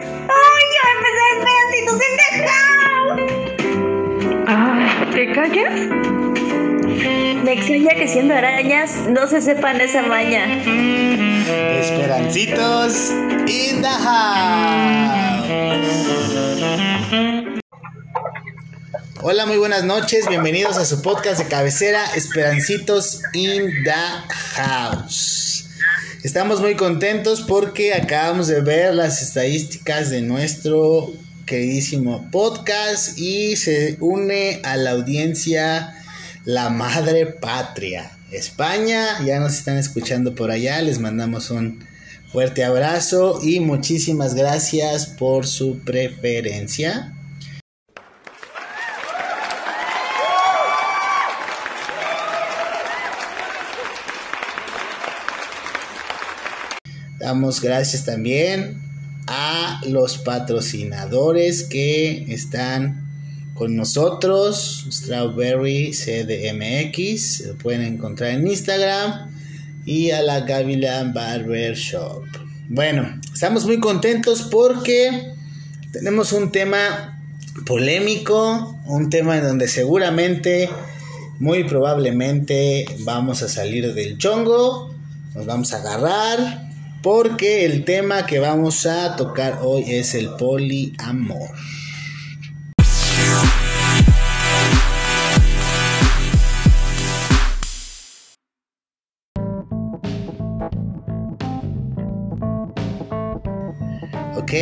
¡Ay, ya in the house! Ay, ¿te callas? Me extraña que siendo arañas no se sepan esa maña. Esperancitos in the house. Hola, muy buenas noches. Bienvenidos a su podcast de cabecera Esperancitos in the house. Estamos muy contentos porque acabamos de ver las estadísticas de nuestro queridísimo podcast y se une a la audiencia la madre patria. España, ya nos están escuchando por allá, les mandamos un fuerte abrazo y muchísimas gracias por su preferencia. Damos gracias también a los patrocinadores que están con nosotros, Strawberry CDMX, lo pueden encontrar en Instagram, y a la Gavilan Barber Shop. Bueno, estamos muy contentos porque tenemos un tema polémico, un tema en donde seguramente, muy probablemente, vamos a salir del chongo, nos vamos a agarrar, porque el tema que vamos a tocar hoy es el poliamor. Ok,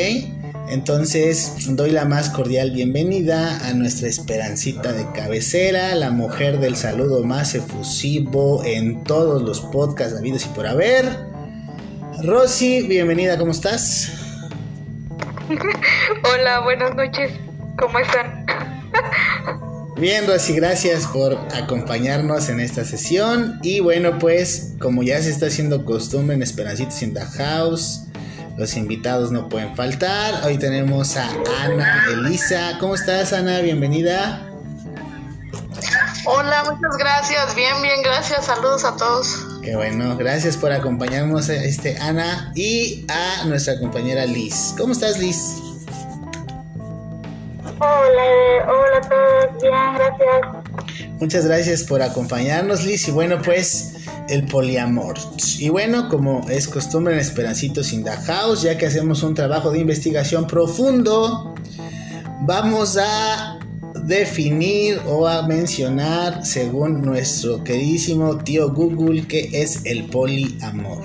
entonces doy la más cordial bienvenida a nuestra esperancita de cabecera, la mujer del saludo más efusivo en todos los podcasts habidos y por haber. Rosy, bienvenida, ¿cómo estás? Hola, buenas noches. ¿Cómo están? Bien, Rosy, gracias por acompañarnos en esta sesión. Y bueno, pues, como ya se está haciendo costumbre en Esperancitos in the House, los invitados no pueden faltar. Hoy tenemos a Ana Elisa. ¿Cómo estás, Ana? Bienvenida. Hola, muchas gracias. Bien, bien, gracias. Saludos a todos. Qué bueno, gracias por acompañarnos, este, Ana, y a nuestra compañera Liz. ¿Cómo estás, Liz? Hola, hola a todos, bien, gracias. Muchas gracias por acompañarnos, Liz. Y bueno, pues el poliamor. Y bueno, como es costumbre en Esperancitos in the House, ya que hacemos un trabajo de investigación profundo, vamos a definir o a mencionar, según nuestro queridísimo tío Google, qué es el poliamor.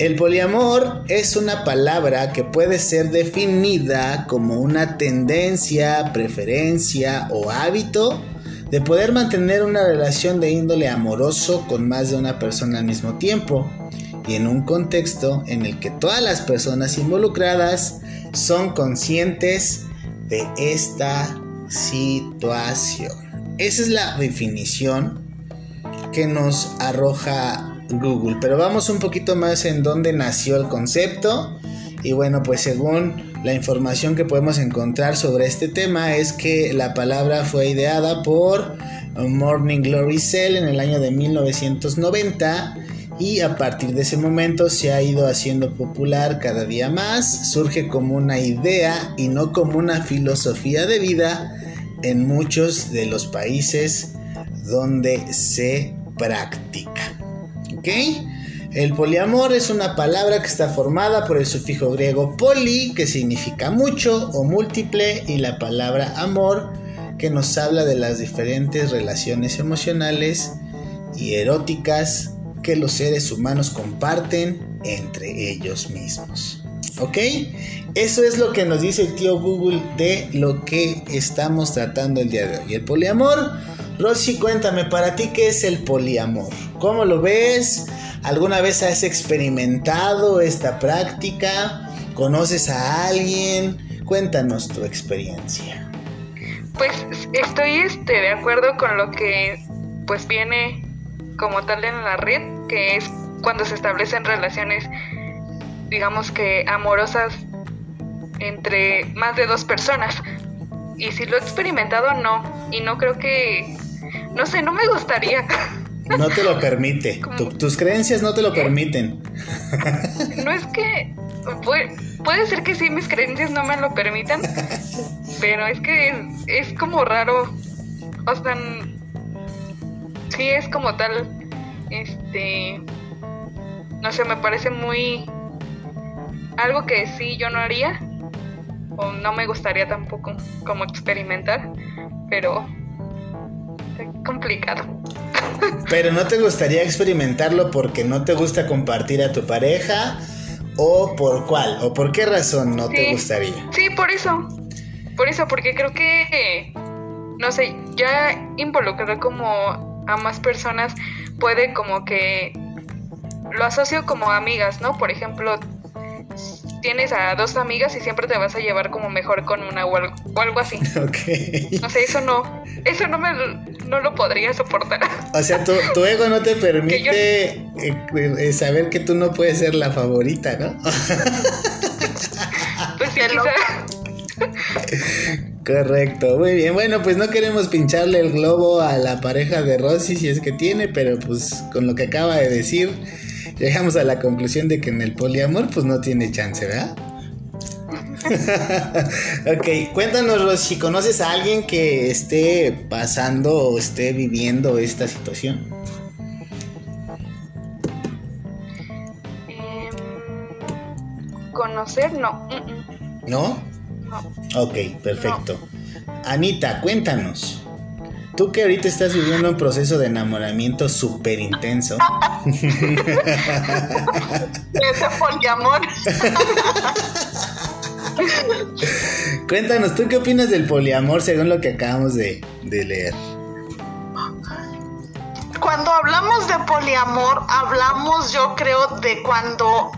El poliamor es una palabra que puede ser definida como una tendencia, preferencia o hábito de poder mantener una relación de índole amoroso con más de una persona al mismo tiempo y en un contexto en el que todas las personas involucradas son conscientes de esta situación. Esa es la definición que nos arroja Google, pero vamos un poquito más en dónde nació el concepto. Y bueno, pues según la información que podemos encontrar sobre este tema es que la palabra fue ideada por Morning Glory Cell en el año de 1990 y a partir de ese momento se ha ido haciendo popular cada día más, surge como una idea y no como una filosofía de vida en muchos de los países donde se practica. El poliamor es una palabra que está formada por el sufijo griego poli, que significa mucho o múltiple, y la palabra amor, que nos habla de las diferentes relaciones emocionales y eróticas que los seres humanos comparten entre ellos mismos. ¿Ok? Eso es lo que nos dice el tío Google de lo que estamos tratando el día de hoy. El poliamor. Rosy, cuéntame, para ti, ¿qué es el poliamor? ¿Cómo lo ves? ¿Alguna vez has experimentado esta práctica? ¿Conoces a alguien? Cuéntanos tu experiencia. Pues estoy este, de acuerdo con lo que pues viene como tal en la red, que es cuando se establecen relaciones, digamos que amorosas entre más de dos personas. Y si lo he experimentado, no. Y no creo que, no sé, no me gustaría. No te lo permite. tus creencias no te lo permiten. no es que, pues, puede ser que sí, mis creencias no me lo permitan, pero es que es, es como raro. O sea, sí es como tal, este, no sé, me parece muy algo que sí yo no haría o no me gustaría tampoco como experimentar, pero complicado. Pero no te gustaría experimentarlo porque no te gusta compartir a tu pareja o por cuál o por qué razón no te gustaría. Sí, por eso. Por eso, porque creo que, no sé, ya involucrar como a más personas puede como que lo asocio como amigas, ¿no? Por ejemplo, tienes a dos amigas y siempre te vas a llevar como mejor con una o algo, o algo así. Ok. No sé, eso no, eso no me no lo podría soportar. O sea, tu, tu ego no te permite eh, eh, saber que tú no puedes ser la favorita, ¿no? Pues sí, quizá. Correcto, muy bien. Bueno, pues no queremos pincharle el globo a la pareja de Rosy si es que tiene, pero pues con lo que acaba de decir, llegamos a la conclusión de que en el poliamor pues no tiene chance, ¿verdad? ok, cuéntanos Rosy, ¿conoces a alguien que esté pasando o esté viviendo esta situación? Em, conocer, no. mm, mm, ¿No? no. Ok, perfecto. Anita, cuéntanos. Tú que ahorita estás viviendo un proceso de enamoramiento súper intenso. Ese poliamor. Cuéntanos, ¿tú qué opinas del poliamor según lo que acabamos de, de leer? Cuando hablamos de poliamor, hablamos yo creo de cuando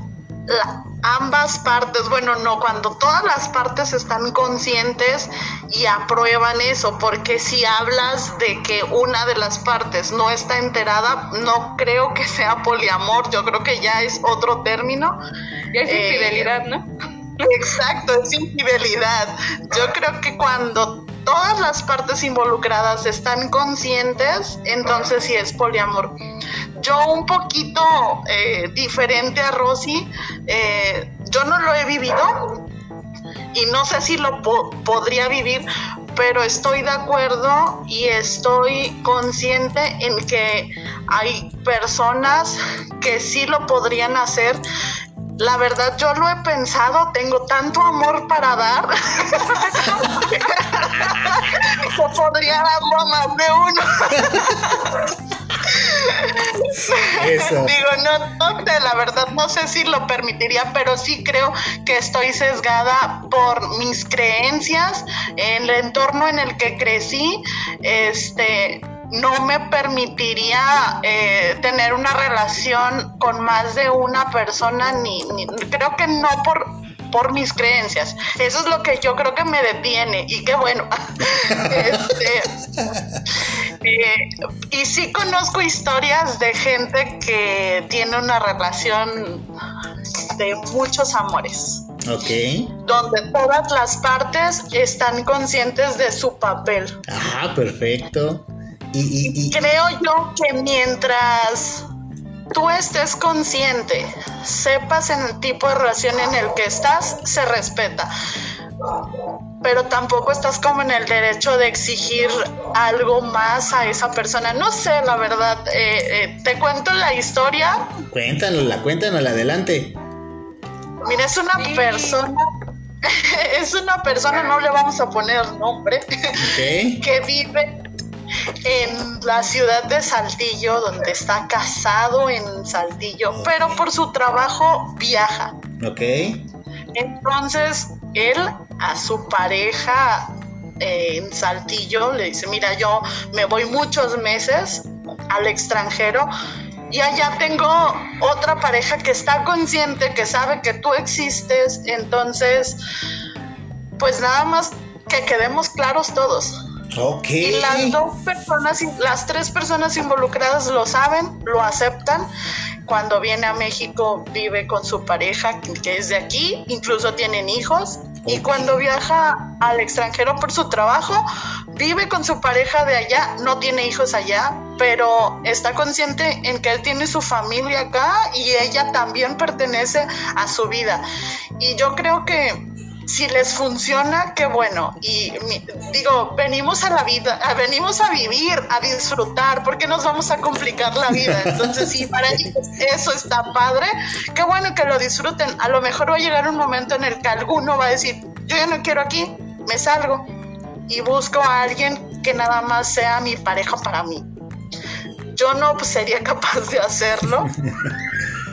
la- ambas partes, bueno, no, cuando todas las partes están conscientes y aprueban eso, porque si hablas de que una de las partes no está enterada, no creo que sea poliamor, yo creo que ya es otro término. Ya es Eh, infidelidad, ¿no? Exacto, es infidelidad. Yo creo que cuando todas las partes involucradas están conscientes, entonces sí es poliamor. Yo un poquito eh, diferente a Rosy, eh, yo no lo he vivido y no sé si lo po- podría vivir, pero estoy de acuerdo y estoy consciente en que hay personas que sí lo podrían hacer. La verdad, yo lo he pensado, tengo tanto amor para dar que podría darlo a más de uno. Eso. Digo, no, no la verdad no sé si lo permitiría, pero sí creo que estoy sesgada por mis creencias, en el entorno en el que crecí, este no me permitiría eh, tener una relación con más de una persona, ni, ni- creo que no por por mis creencias. Eso es lo que yo creo que me detiene y qué bueno. Este, eh, y sí conozco historias de gente que tiene una relación de muchos amores, Ok. donde todas las partes están conscientes de su papel. Ajá, perfecto. Y, y, y- Creo yo que mientras tú estés consciente, sepas en el tipo de relación en el que estás, se respeta. Pero tampoco estás como en el derecho de exigir algo más a esa persona. No sé, la verdad. eh, eh, te cuento la historia. cuéntanosla, cuéntanosla, adelante. Mira, es una Sí. persona. es una persona, no le vamos a poner nombre. Ok. que vive en la ciudad de Saltillo, donde está casado en Saltillo, pero por su trabajo viaja. Ok. Entonces, él a su pareja eh, en Saltillo le dice, mira, yo me voy muchos meses al extranjero y allá tengo otra pareja que está consciente, que sabe que tú existes, entonces, pues nada más que quedemos claros todos. Ok. Y las dos personas, las tres personas involucradas lo saben, lo aceptan. Cuando viene a México vive con su pareja que- es de aquí, incluso tienen hijos. Y cuando viaja al extranjero por su trabajo, vive con su pareja de allá, no tiene hijos allá, pero está consciente en que él tiene su familia acá y ella también pertenece a su vida. Y yo creo que si les funciona, qué bueno. Y digo, venimos a la vida, venimos a vivir, a disfrutar, porque nos vamos a complicar la vida. Entonces, si para ellos eso está padre, qué bueno que lo disfruten. A lo mejor va a llegar un momento en el que alguno va a decir, yo ya no quiero aquí, me salgo y busco a alguien que nada más sea mi pareja para mí. Yo no sería capaz de hacerlo,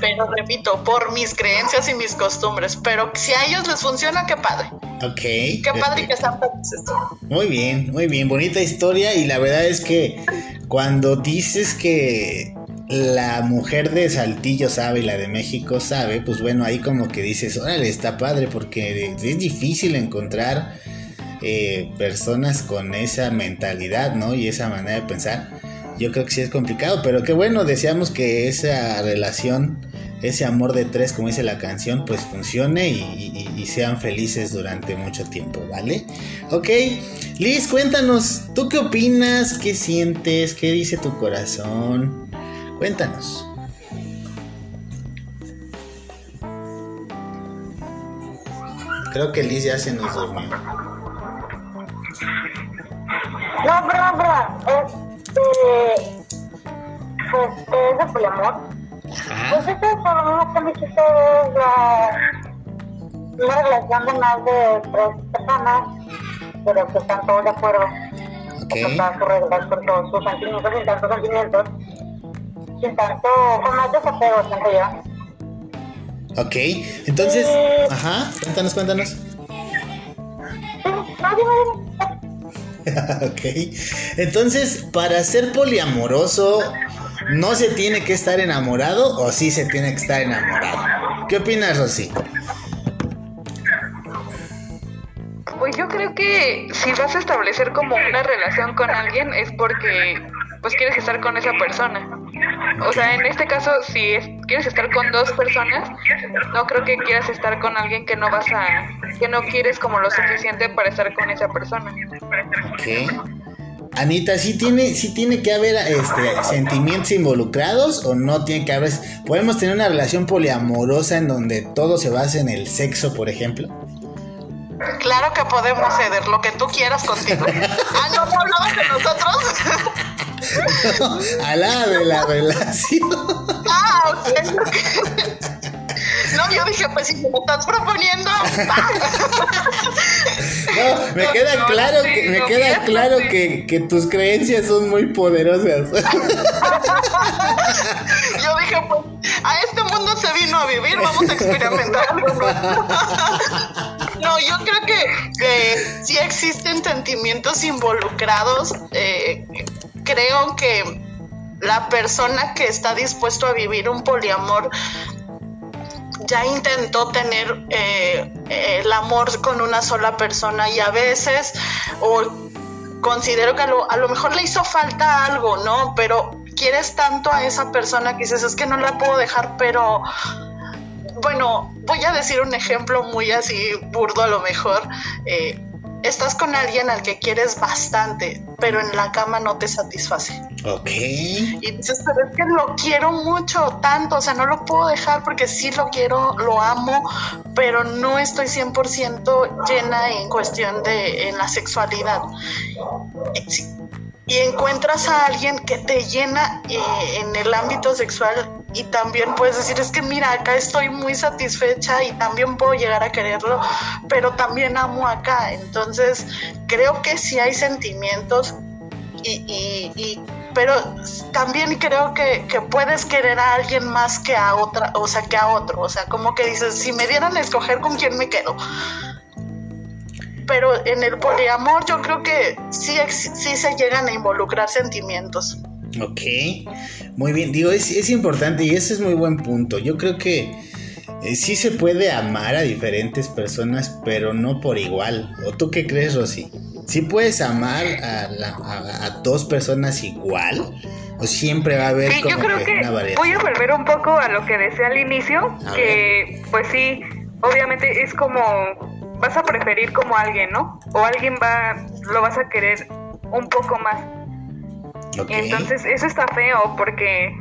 pero repito, por mis creencias y mis costumbres. Pero si a ellos les funciona, qué padre. Ok. Qué padre que están felices. Muy bien, muy bien, bonita historia y la verdad es que cuando dices que la mujer de Saltillo sabe y la de México sabe, pues bueno, ahí como que dices, órale, está padre porque es difícil encontrar eh, personas con esa mentalidad, ¿no? Y esa manera de pensar. Yo creo que sí es complicado, pero qué bueno, deseamos que esa relación, ese amor de tres, como dice la canción, pues funcione y, sean felices durante mucho tiempo, ¿vale? Ok, Liz, cuéntanos, ¿tú qué opinas? ¿Qué sientes? ¿Qué dice tu corazón? Cuéntanos. Creo que Liz ya se nos durmió. No, perdón, perdón. Pues es de poliamor. Pues esto es que la. Una relación de más de tres personas, pero que están todos de acuerdo. Ok. Con todas sus reglas, con todos sus sentimientos, sin tantos sentimientos. Sin tanto. con más desapego, siento yo. Ok, entonces, ajá, cuéntanos, cuéntanos. Sí, no. ok, entonces, para ser poliamoroso, ¿no se tiene que estar enamorado o sí se tiene que estar enamorado? ¿Qué opinas, Rosy? Pues yo creo que si vas a establecer como una relación con alguien es porque pues quieres estar con esa persona. O sea, en este caso, si es- quieres estar con dos personas, no creo que quieras estar con alguien que no vas a, que no quieres como lo suficiente para estar con esa persona. Ok. Anita, ¿sí tiene, sí tiene que haber este, sentimientos involucrados o no tiene que haber? ¿Podemos tener una relación poliamorosa en donde todo se basa en el sexo, por ejemplo? Claro que podemos ceder lo que tú quieras contigo. ah, no, no hablabas de nosotros. A la de la relación. ah, ok. No, yo dije, pues si me lo estás proponiendo. No, me queda no, claro sí, que, me no, queda claro sí. que, que tus creencias son muy poderosas. Yo dije, pues a este mundo se vino a vivir, vamos a experimentar algo. No, yo creo que, que sí existen sentimientos involucrados. eh, creo que la persona que está dispuesto a vivir un poliamor ya intentó tener eh, el amor con una sola persona y a veces o considero que a lo, a lo mejor le hizo falta algo, ¿no? Pero quieres tanto a esa persona que dices, es que no la puedo dejar, pero bueno, voy a decir un ejemplo muy así burdo a lo mejor. Eh, estás con alguien al que quieres bastante, pero en la cama no te satisface. ok. Y dices, pero es que lo quiero mucho, tanto, o sea, no lo puedo dejar porque sí lo quiero, lo amo, pero no estoy 100% llena en cuestión de en la sexualidad. Sí. Y encuentras a alguien que te llena eh, en el ámbito sexual y también puedes decir, es que mira, acá estoy muy satisfecha y también puedo llegar a quererlo, pero también amo acá. Entonces, creo que sí hay sentimientos y, y- y- pero también creo que, que puedes querer a alguien más que a otra, o sea, que a otro, o sea, como que dices, si me dieran a escoger con quién me quedo. Pero en el poliamor yo creo que sí, sí se llegan a involucrar sentimientos. Ok, muy bien. Digo, es, es importante y ese es muy buen punto. Yo creo que eh, sí se puede amar a diferentes personas, pero no por igual. ¿O tú qué crees, Rosy? ¿Sí puedes amar a, la- a- a dos personas igual? ¿O siempre va a haber Sí, yo como creo que que una variación? voy a volver un poco a lo que decía al inicio, A que pues sí, obviamente es como vas a preferir como alguien, ¿no? O alguien va, lo vas a querer un poco más. Entonces, eso está feo porque,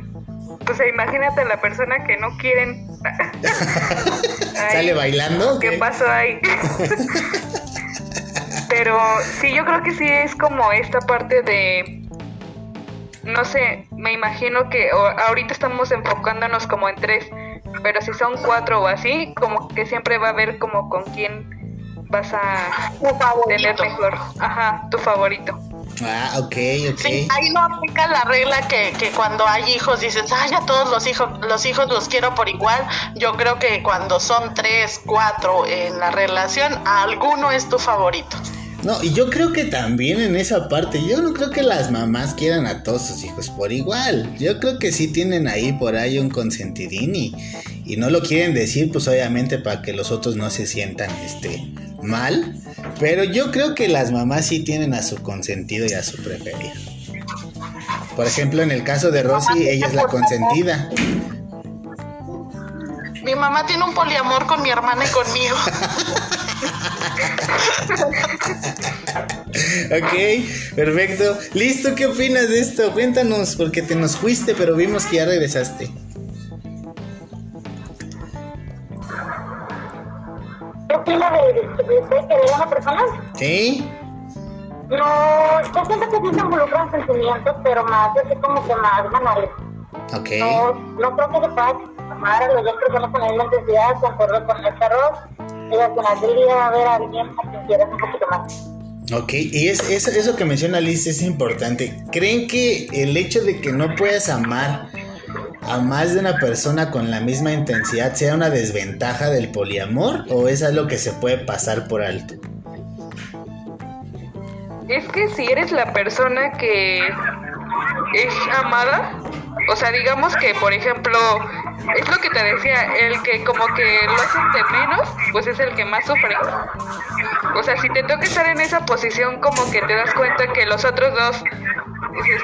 pues imagínate la persona que no quieren. ¿Sale bailando? ¿Qué pasó ahí? Pero sí, yo creo que sí es como esta parte de, no sé, me imagino que ahorita estamos enfocándonos como en tres, pero si son cuatro o así, como que siempre va a haber como con quién vas a tener mejor, ajá, tu favorito. Ah, ok, ok. Sí, ahí no aplica la regla que, que cuando hay hijos dices, ay, a todos los hijos, los hijos los quiero por igual. Yo creo que cuando son tres, cuatro en la relación, alguno es tu favorito. No, y yo creo que también en esa parte, yo no creo que las mamás quieran a todos sus hijos por igual. Yo creo que sí tienen ahí por ahí un consentidín y, y no lo quieren decir, pues obviamente para que los otros no se sientan este mal. Pero yo creo que las mamás sí tienen a su consentido y a su preferido. Por ejemplo, en el caso de Rosy, ella es la consentida. Mi mamá tiene un poliamor con mi hermana y conmigo. ok, perfecto. Listo, ¿qué opinas de esto? Cuéntanos, porque te nos fuiste, pero vimos que ya regresaste. ¿Qué opinas de, de, querer a una persona? Sí. No, yo siento que sí se involucran sentimientos, pero más así como que más banales. Ok. No, no creo que se pueda amar a los dos personas con la misma intensidad, concuerdo con el arroz y al final del día va a haber alguien a quien quieras un poquito más. Ok, y es, eso, eso que menciona Liz es importante. ¿Creen que el hecho de que no puedas amar a más de una persona con la misma intensidad sea una desventaja del poliamor o es algo que se puede pasar por alto? Es que si eres la persona que es amada, o sea, digamos que, por ejemplo, es lo que te decía, el que como que lo hacen de menos, pues es el que más sufre. O sea, si te toca estar en esa posición, como que te das cuenta que los otros dos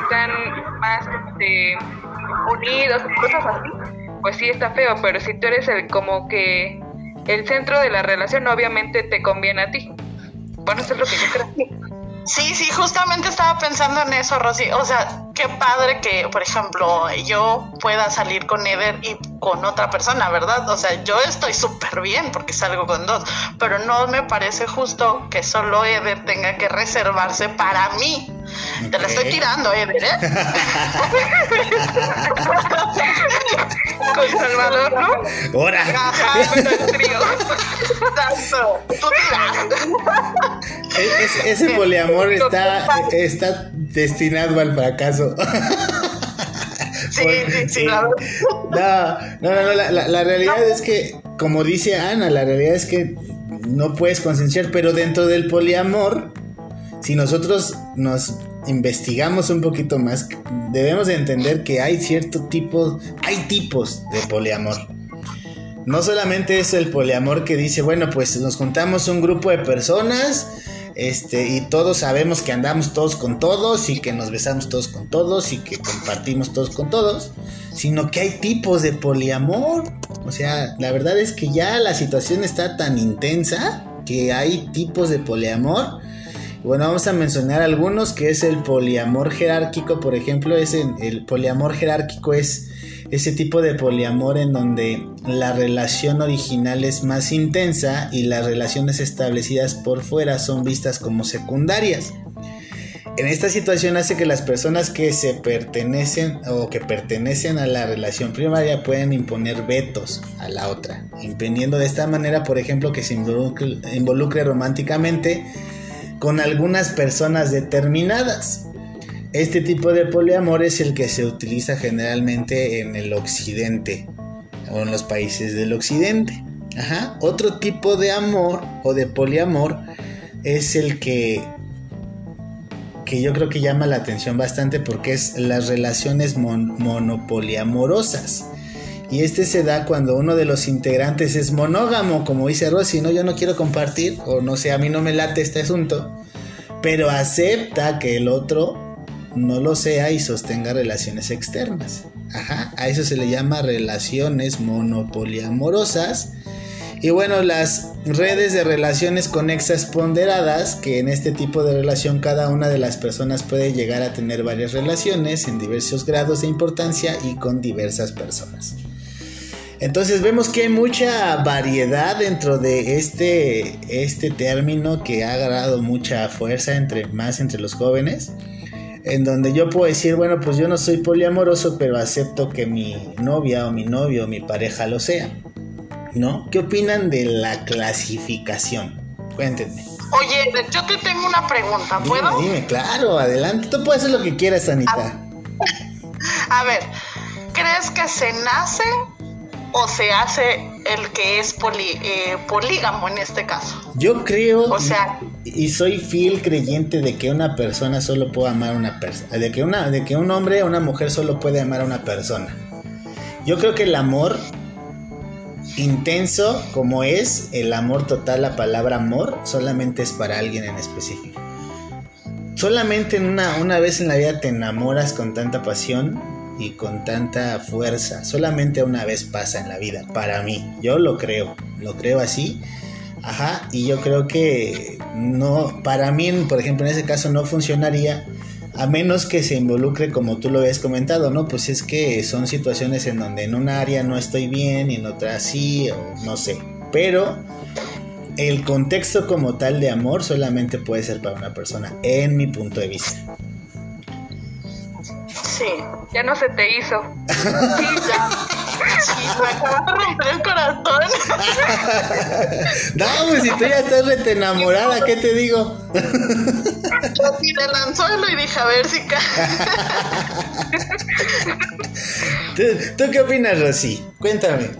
están más este, unidos, cosas así, pues sí está feo, pero si tú eres el como que el centro de la relación, obviamente te conviene a ti. Bueno, eso es lo que yo creo. Sí, sí, justamente estaba pensando en eso, Rosy. O sea, qué padre que, por ejemplo, yo pueda salir con Eder y con otra persona, ¿verdad? O sea, yo estoy súper bien porque salgo con dos, pero no me parece justo que solo Eder tenga que reservarse para mí. Te la estoy tirando, Eder, ¿eh? Salvador, ¿no? ¡Hora! Ajá, pero trío. Exacto. Tú ese, ese poliamor está, está destinado al fracaso. Sí, sí, sí, No, no, no, la, la, realidad es que, como dice Ana, la realidad es que no puedes concienciar, pero dentro del poliamor, si nosotros nos investigamos un poquito más, debemos de entender que hay cierto tipo, hay tipos de poliamor. No solamente es el poliamor que dice, bueno, pues nos juntamos un grupo de personas este, y todos sabemos que andamos todos con todos y que nos besamos todos con todos y que compartimos todos con todos, sino que hay tipos de poliamor. O sea, la verdad es que ya la situación está tan intensa que hay tipos de poliamor. Bueno, vamos a mencionar algunos, que es el poliamor jerárquico, por ejemplo, es el poliamor jerárquico es ese tipo de poliamor en donde la relación original es más intensa y las relaciones establecidas por fuera son vistas como secundarias. En esta situación hace que las personas que se pertenecen o que pertenecen a la relación primaria pueden imponer vetos a la otra, impidiendo de esta manera, por ejemplo, que se involucre, involucre románticamente con algunas personas determinadas. Este tipo de poliamor es el que se utiliza generalmente en el occidente o en los países del occidente. Otro tipo de amor o de poliamor es el que que yo creo que llama la atención bastante porque es las relaciones monopoliamorosas. Y este se da cuando uno de los integrantes es monógamo, como dice Rosy, no, yo no quiero compartir, o no sé, a mí no me late este asunto, pero acepta que el otro no lo sea y sostenga relaciones externas. Ajá, a eso se le llama relaciones monopoliamorosas. Y bueno, las redes de relaciones conexas ponderadas, que en este tipo de relación cada una de las personas puede llegar a tener varias relaciones en diversos grados de importancia y con diversas personas. Entonces vemos que hay mucha variedad dentro de este, este término que ha agarrado mucha fuerza entre, más entre los jóvenes. En donde yo puedo decir, bueno, pues yo no soy poliamoroso, pero acepto que mi novia o mi novio o mi pareja lo sea. ¿No? ¿Qué opinan de la clasificación? Cuéntenme. Oye, yo te tengo una pregunta, ¿puedo? Dime, dime, claro, adelante. Tú puedes hacer lo que quieras, Anita. A ver, ¿crees que se nace o se hace el que es eh, polígamo en este caso. Yo creo o sea, y, soy fiel creyente de que una persona solo puede amar a una persona, de que una de que un hombre o una mujer solo puede amar a una persona. Yo creo que el amor intenso como es el amor total, la palabra amor solamente es para alguien en específico. Solamente en una, una vez en la vida te enamoras con tanta pasión y con tanta fuerza. Solamente una vez pasa en la vida, para mí. Yo lo creo, lo creo así. Ajá, y yo creo que no, para mí, por ejemplo, en ese caso no funcionaría a menos que se involucre como tú lo habías comentado, ¿no? Pues es que son situaciones en donde en una área no estoy bien y en otra sí, o no sé. Pero el contexto como tal de amor solamente puede ser para una persona, en mi punto de vista. Sí, ya no se te hizo. Sí, ya. Sí, me acabas de romper el corazón. no, pues si tú ya estás rete enamorada, ¿qué te digo? Yo tiré el anzuelo y dije, a ver si cae. ¿Tú, ¿Tú qué opinas, Rosy? Cuéntame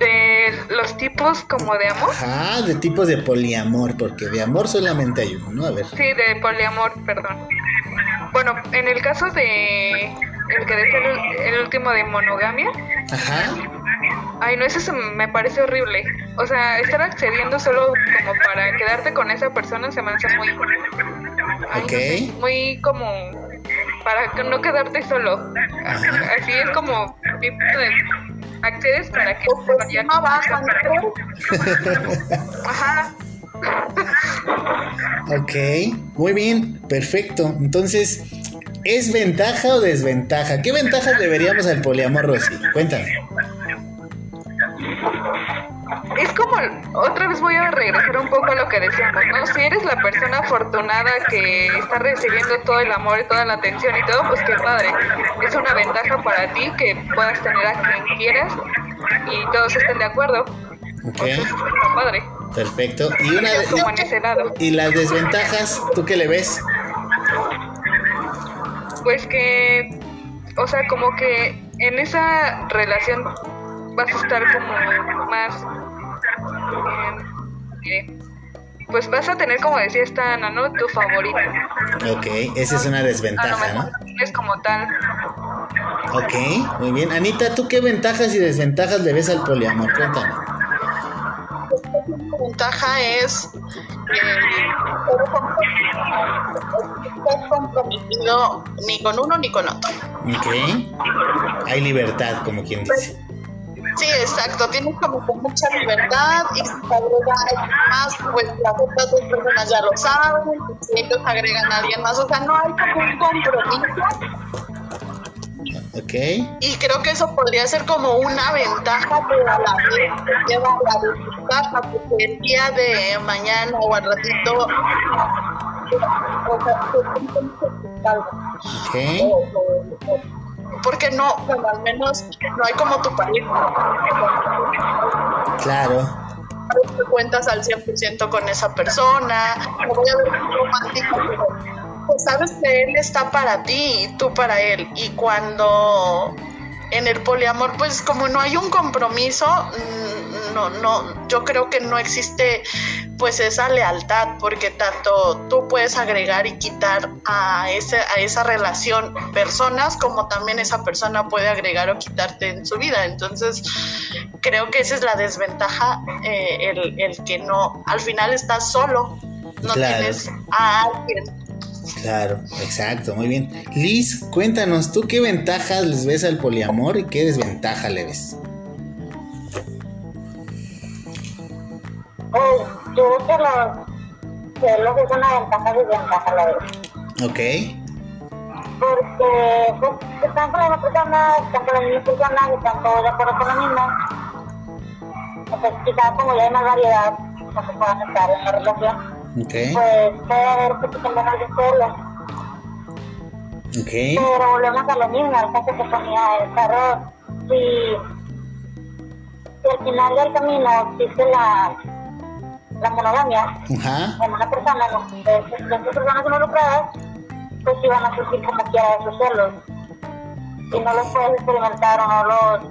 de los tipos como de amor. Ajá, de tipos de poliamor, porque de amor solamente hay uno, ¿no? A ver. Sí, de poliamor, perdón. Bueno, en el caso de el que es el, último de monogamia. Ajá. Ay, no, eso me parece horrible. O sea, estar accediendo solo como para quedarte con esa persona se me hace muy... Ay, muy como... Para no quedarte solo. Así es como... Accedes para que... Pues, no baja, Ajá. Ok, muy bien, perfecto. Entonces, ¿es ventaja o desventaja? ¿Qué ventajas deberíamos al poliamor, Rosy? Cuéntame. Es como, otra vez voy a regresar un poco a lo que decíamos, ¿no? Si eres la persona afortunada que está recibiendo todo el amor y toda la atención y todo, pues qué padre. Es una ventaja para ti que puedas tener a quien quieras y todos estén de acuerdo. Ok. padre. Perfecto. Y una ¿Y las desventajas, tú qué le ves? Pues que, o sea, como que en esa relación vas a estar como más, eh, pues vas a tener, como decía esta Ana, ¿no? Tu favorito. Ok, esa es una desventaja, ¿no? Es como tal. Ok, muy bien. Anita, ¿tú qué ventajas y desventajas le ves al poliamor? Cuéntame ventaja es eh, no comprometido ni con uno ni con otro. Ok. Hay libertad, como quien dice. Sí, exacto, tienes como mucha libertad y si te agrega más, pues las otras dos personas ya lo saben, si ellos agregan a alguien más, o sea, no hay como un compromiso y creo que eso podría ser como una ventaja, pero a la vez lleva la desventaja, porque el día de mañana o al ratito. Okay. Porque no, bueno, al menos no hay como tu pareja. Claro. Te cuentas al 100% con esa persona, no voy a ver romántico, pues sabes que él está para ti y tú para él. Y cuando en el poliamor, pues como no hay un compromiso, mm, no, no, yo creo que no existe pues esa lealtad, porque tanto tú puedes agregar y quitar a, ese, a esa relación personas, como también esa persona puede agregar o quitarte en su vida. Entonces, creo que esa es la desventaja, eh, el, el, que no, al final estás solo, no tienes a alguien Claro, exacto, muy bien. Liz, cuéntanos, ¿tú qué ventajas les ves al poliamor y qué desventaja le ves? Pues yo creo que los celos es una ventaja y desventaja, la verdad. Ok. Porque pues, están con la misma persona, están con la misma persona, están todos de acuerdo con lo mismo. Entonces, quizás como ya hay más variedad, no se puedan estar en la relación, Ok. pues puede haber que tengan algo de celos. Ok. Pero volvemos a lo mismo, al caso que ponía el carro, si, si al final del camino existe la, la monogamia Ajá. en una persona, ¿no? de, de dos personas involucradas, pues van a surgir como quiera esos celos. Y no los puedes experimentar o no los,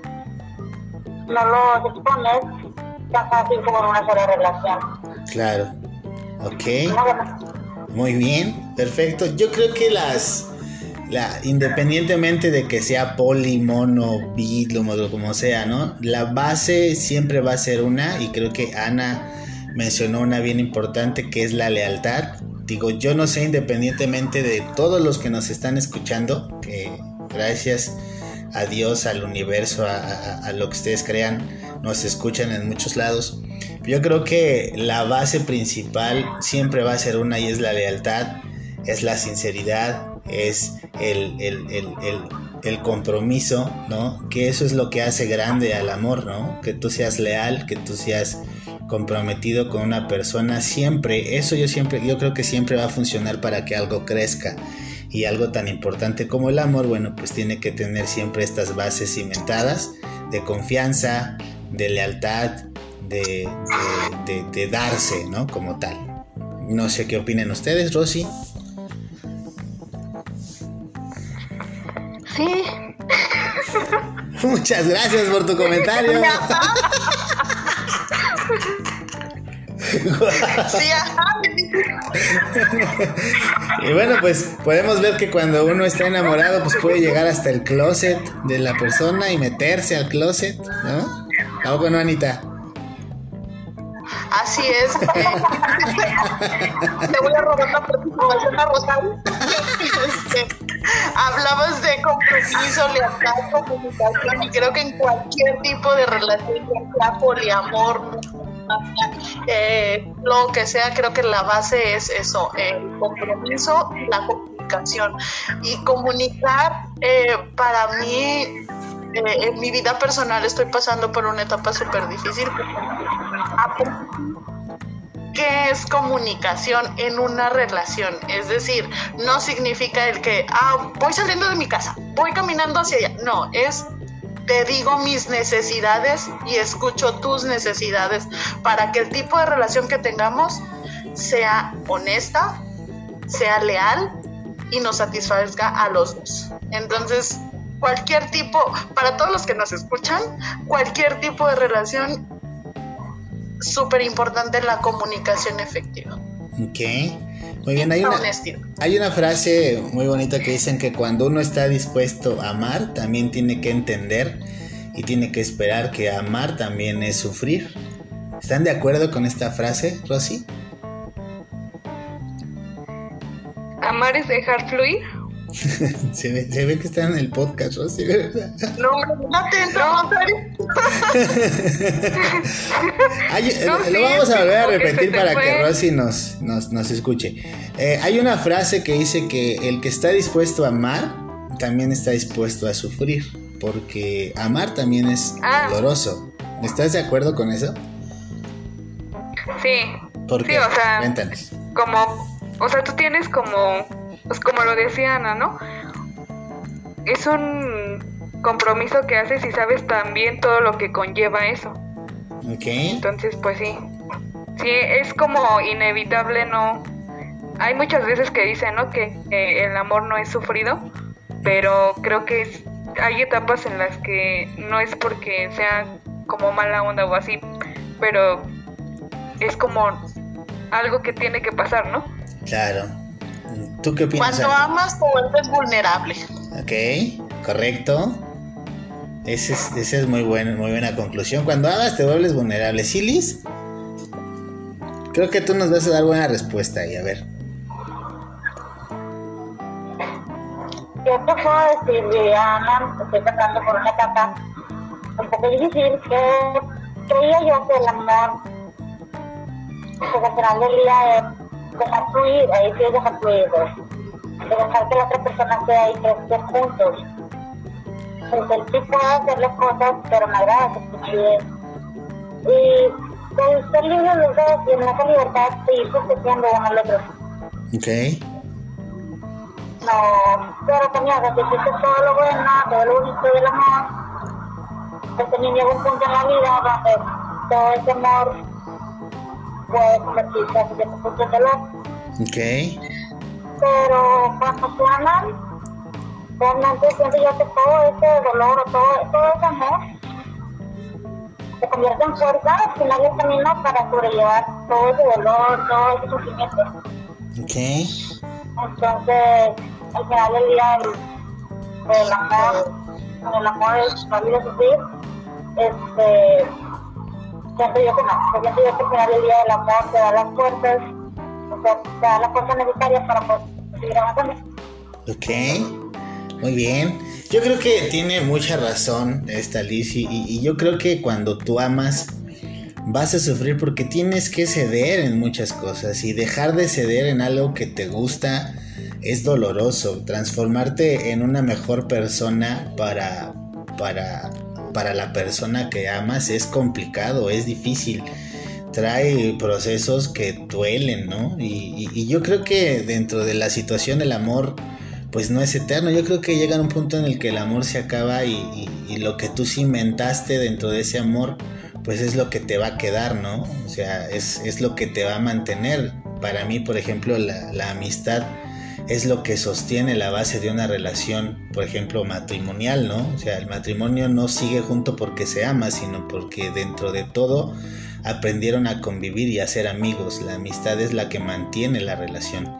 no los expones tan fácil como en una sola relación. Claro. Ok. Muy bien, perfecto. Yo creo que las, la, independientemente de que sea poli, mono, bi, lo modo como sea, ¿no? La base siempre va a ser una y creo que Ana mencionó una bien importante que es la lealtad. Digo, yo no sé independientemente de todos los que nos están escuchando, que gracias a Dios, al universo, a lo que ustedes crean, nos escuchan en muchos lados. Yo creo que la base principal siempre va a ser una y es la lealtad, es la sinceridad, es el, el- el- el- compromiso, ¿no? Que eso es lo que hace grande al amor, ¿no? Que tú seas leal, que tú seas comprometido con una persona siempre, eso yo siempre, yo creo que siempre va a funcionar para que algo crezca. Y algo tan importante como el amor, bueno, pues tiene que tener siempre estas bases cimentadas de confianza, de lealtad, de, de- de- de darse, ¿no? Como tal. No sé qué opinen ustedes, Rosy. Sí, Muchas gracias por tu comentario. Y bueno, pues podemos ver que cuando uno está enamorado, pues puede llegar hasta el closet de la persona y meterse al closet, ¿no? ¿A poco no, Anita? Así es. Te voy a robar la participación a Rosario. Este, hablabas de compromiso, lealtad, comunicación, y creo que en cualquier tipo de relación, ya sea poliamor, eh, lo que sea, creo que la base es eso, el compromiso y la comunicación. Y comunicar, eh, para mí, eh, en mi vida personal estoy pasando por una etapa súper difícil. ¿Qué es comunicación en una relación? Es decir, no significa el que, ah, voy saliendo de mi casa, voy caminando hacia allá. No, es te digo mis necesidades y escucho tus necesidades para que el tipo de relación que tengamos sea honesta, sea leal y nos satisfazga a los dos. Entonces, cualquier tipo, para todos los que nos escuchan, cualquier tipo de relación, súper importante la comunicación efectiva. Ok. Muy bien, hay una, hay una frase muy bonita que dicen que cuando uno está dispuesto a amar, también tiene que entender y tiene que esperar que amar también es sufrir. ¿Están de acuerdo con esta frase, Rosy? amar es dejar fluir. Se ve, se ve que están en el podcast, Rosy, ¿verdad? No, no te. Hay- No, sí, lo vamos a sí, volver a que repetir para que. Rosy nos, nos, nos escuche. Eh, hay una frase que dice que el que está dispuesto a amar también está dispuesto a sufrir, porque amar también es Ah. doloroso. ¿Estás de acuerdo con eso? Sí, ¿Por Sí, qué? o sea- Cuéntanos. como, o sea, tú tienes como, pues como lo decía Ana, ¿no? Es un compromiso que haces y sabes también todo lo que conlleva eso. Ok. Entonces, pues sí. Sí, es como inevitable, ¿no? Hay muchas veces que dicen, ¿no? Que eh, el amor no es sufrido, pero creo que es- hay etapas en las que no es porque sea como mala onda o así, pero es como algo que tiene que pasar, ¿no? Claro. ¿Tú qué opinas? Cuando Ana? amas te vuelves vulnerable. Ok, correcto. Esa es, esa es muy, buena, muy buena conclusión. Cuando hagas te vuelves vulnerable. ¿Sí, Liz? Creo que tú nos vas a dar buena respuesta ahí, a ver. Yo te puedo decir, Liliana, estoy pasando por una etapa un poco difícil, que creía yo que el amor pues al final del día es dejar fluir, ahí sí es dejar fluir, de dejar que la otra persona sea y que estén juntos. Pues él sí puede hacer las cosas, pero me agrada que esté. Y pues ser libre los dos y en esa libertad seguir protegiendo uno al otro. Ok. No, pero también que hiciste todo lo bueno, todo lo bonito del amor, pues también llega un punto en la vida donde todo ese amor puede convertirse en cierto punto en dolor. Ok. Pero cuando se aman, realmente siento yo que todo ese dolor o todo, todo ese amor se convierte en fuerza al final del camino para sobrellevar todo ese dolor, todo ese sufrimiento. Ok. Entonces, al final del día, el, el amor, el amor es la vida sufrir. Este, siento yo que no, siento yo que al final del día el amor te da las fuerzas, o sea, te da la fuerza necesaria para poder. Ok, muy bien. Yo creo que tiene mucha razón esta Liz y, y yo creo que cuando tú amas vas a sufrir porque tienes que ceder en muchas cosas y dejar de ceder en algo que te gusta es doloroso. Transformarte en una mejor persona para, para, para la persona que amas es complicado, es difícil. Trae procesos que duelen, ¿no? Y, y yo creo que dentro de la situación el amor pues no es eterno. Yo creo que llega un punto en el que el amor se acaba y, y, y, lo que tú cimentaste dentro de ese amor, pues es lo que te va a quedar, ¿no? O sea, es, es lo que te va a mantener. Para mí, por ejemplo, la, amistad es lo que sostiene la base de una relación, por ejemplo, matrimonial, ¿no? O sea, el matrimonio no sigue junto porque se ama, sino porque dentro de todo aprendieron a convivir y a ser amigos. La amistad es la que mantiene la relación.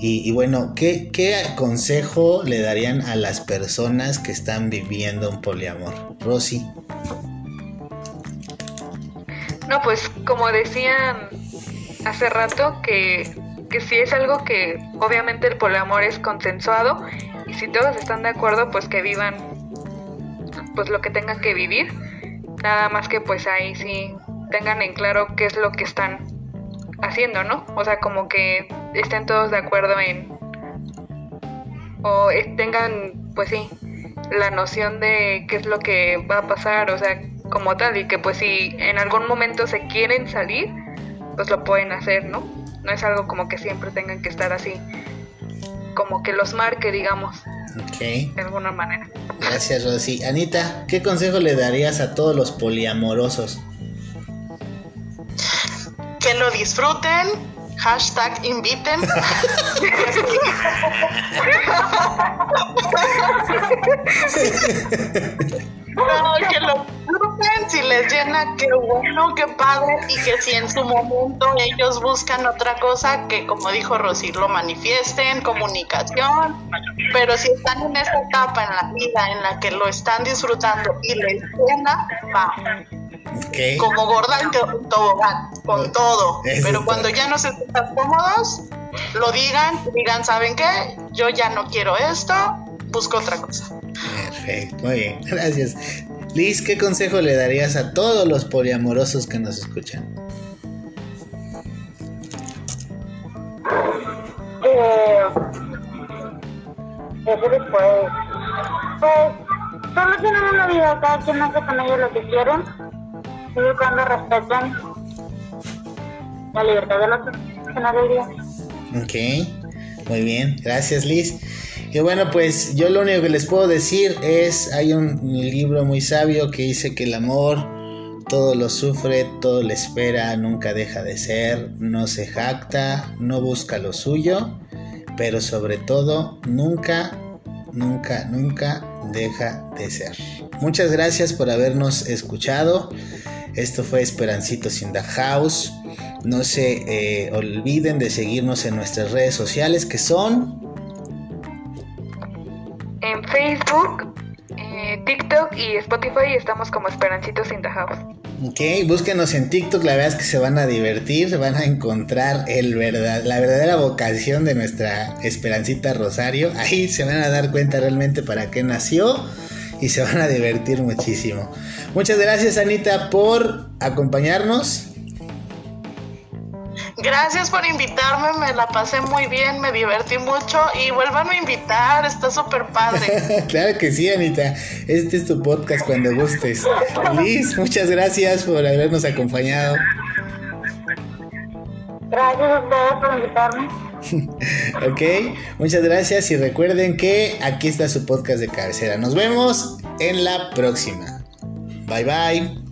Y, y, bueno, ¿qué, ¿qué, consejo le darían a las personas que están viviendo un poliamor? Rosy. No, pues como decían hace rato, que, que si es algo que obviamente el poliamor es consensuado y si todos están de acuerdo, pues que vivan pues lo que tengan que vivir. Nada más que pues ahí sí tengan en claro qué es lo que están haciendo, ¿no? O sea, como que estén todos de acuerdo en... o tengan, pues sí, la noción de qué es lo que va a pasar, o sea, como tal, y que pues si en algún momento se quieren salir, pues lo pueden hacer, ¿no? No es algo como que siempre tengan que estar así, como que los marque, digamos. Ok. De alguna manera. Gracias, Rosy. Anita, ¿qué consejo le darías a todos los poliamorosos? Que lo disfruten. Hashtag inviten. que lo disfruten. Si les llena, qué bueno, qué padre. Y que si en su momento ellos buscan otra cosa, que como dijo Rosy, lo manifiesten, comunicación. Pero si están en esa etapa en la vida en la que lo están disfrutando y les llena, va. Okay. Como gorda en tobogán, con todo. Eso Pero cuando ya no se sientan cómodos, lo digan, digan, ¿saben qué? Yo ya no quiero esto, busco otra cosa. Perfecto, muy bien, gracias. Liz, ¿qué consejo le darías a todos los poliamorosos que nos escuchan? Eh, eso después. Pues, solo tienen una vida, cada quien hace con ellos lo que quieren, y la libertad final del día. Ok, muy bien, gracias Liz. Y bueno, pues yo lo único que les puedo decir es, hay un libro muy sabio que dice que el amor todo lo sufre, todo le espera, nunca deja de ser, no se jacta, no busca lo suyo, pero sobre todo nunca, nunca, nunca deja de ser. Muchas gracias por habernos escuchado. Esto fue Esperancitos in the House. No se eh, olviden de seguirnos en nuestras redes sociales que son En Facebook, eh, TikTok y Spotify estamos como Esperancitos in the House. Ok, búsquenos en TikTok, la verdad es que se van a divertir, se van a encontrar el verdad, la verdadera vocación de nuestra Esperancita Rosario. Ahí se van a dar cuenta realmente para qué nació y se van a divertir muchísimo. Muchas gracias Anita por acompañarnos. Gracias por invitarme, me la pasé muy bien, me divertí mucho y vuelvan a invitar, está súper padre. claro que sí, Anita. Este es tu podcast cuando gustes. Liz, muchas gracias por habernos acompañado. Gracias a ustedes por invitarme. ok, muchas gracias y recuerden que aquí está su podcast de cabecera. Nos vemos en la próxima. Bye bye.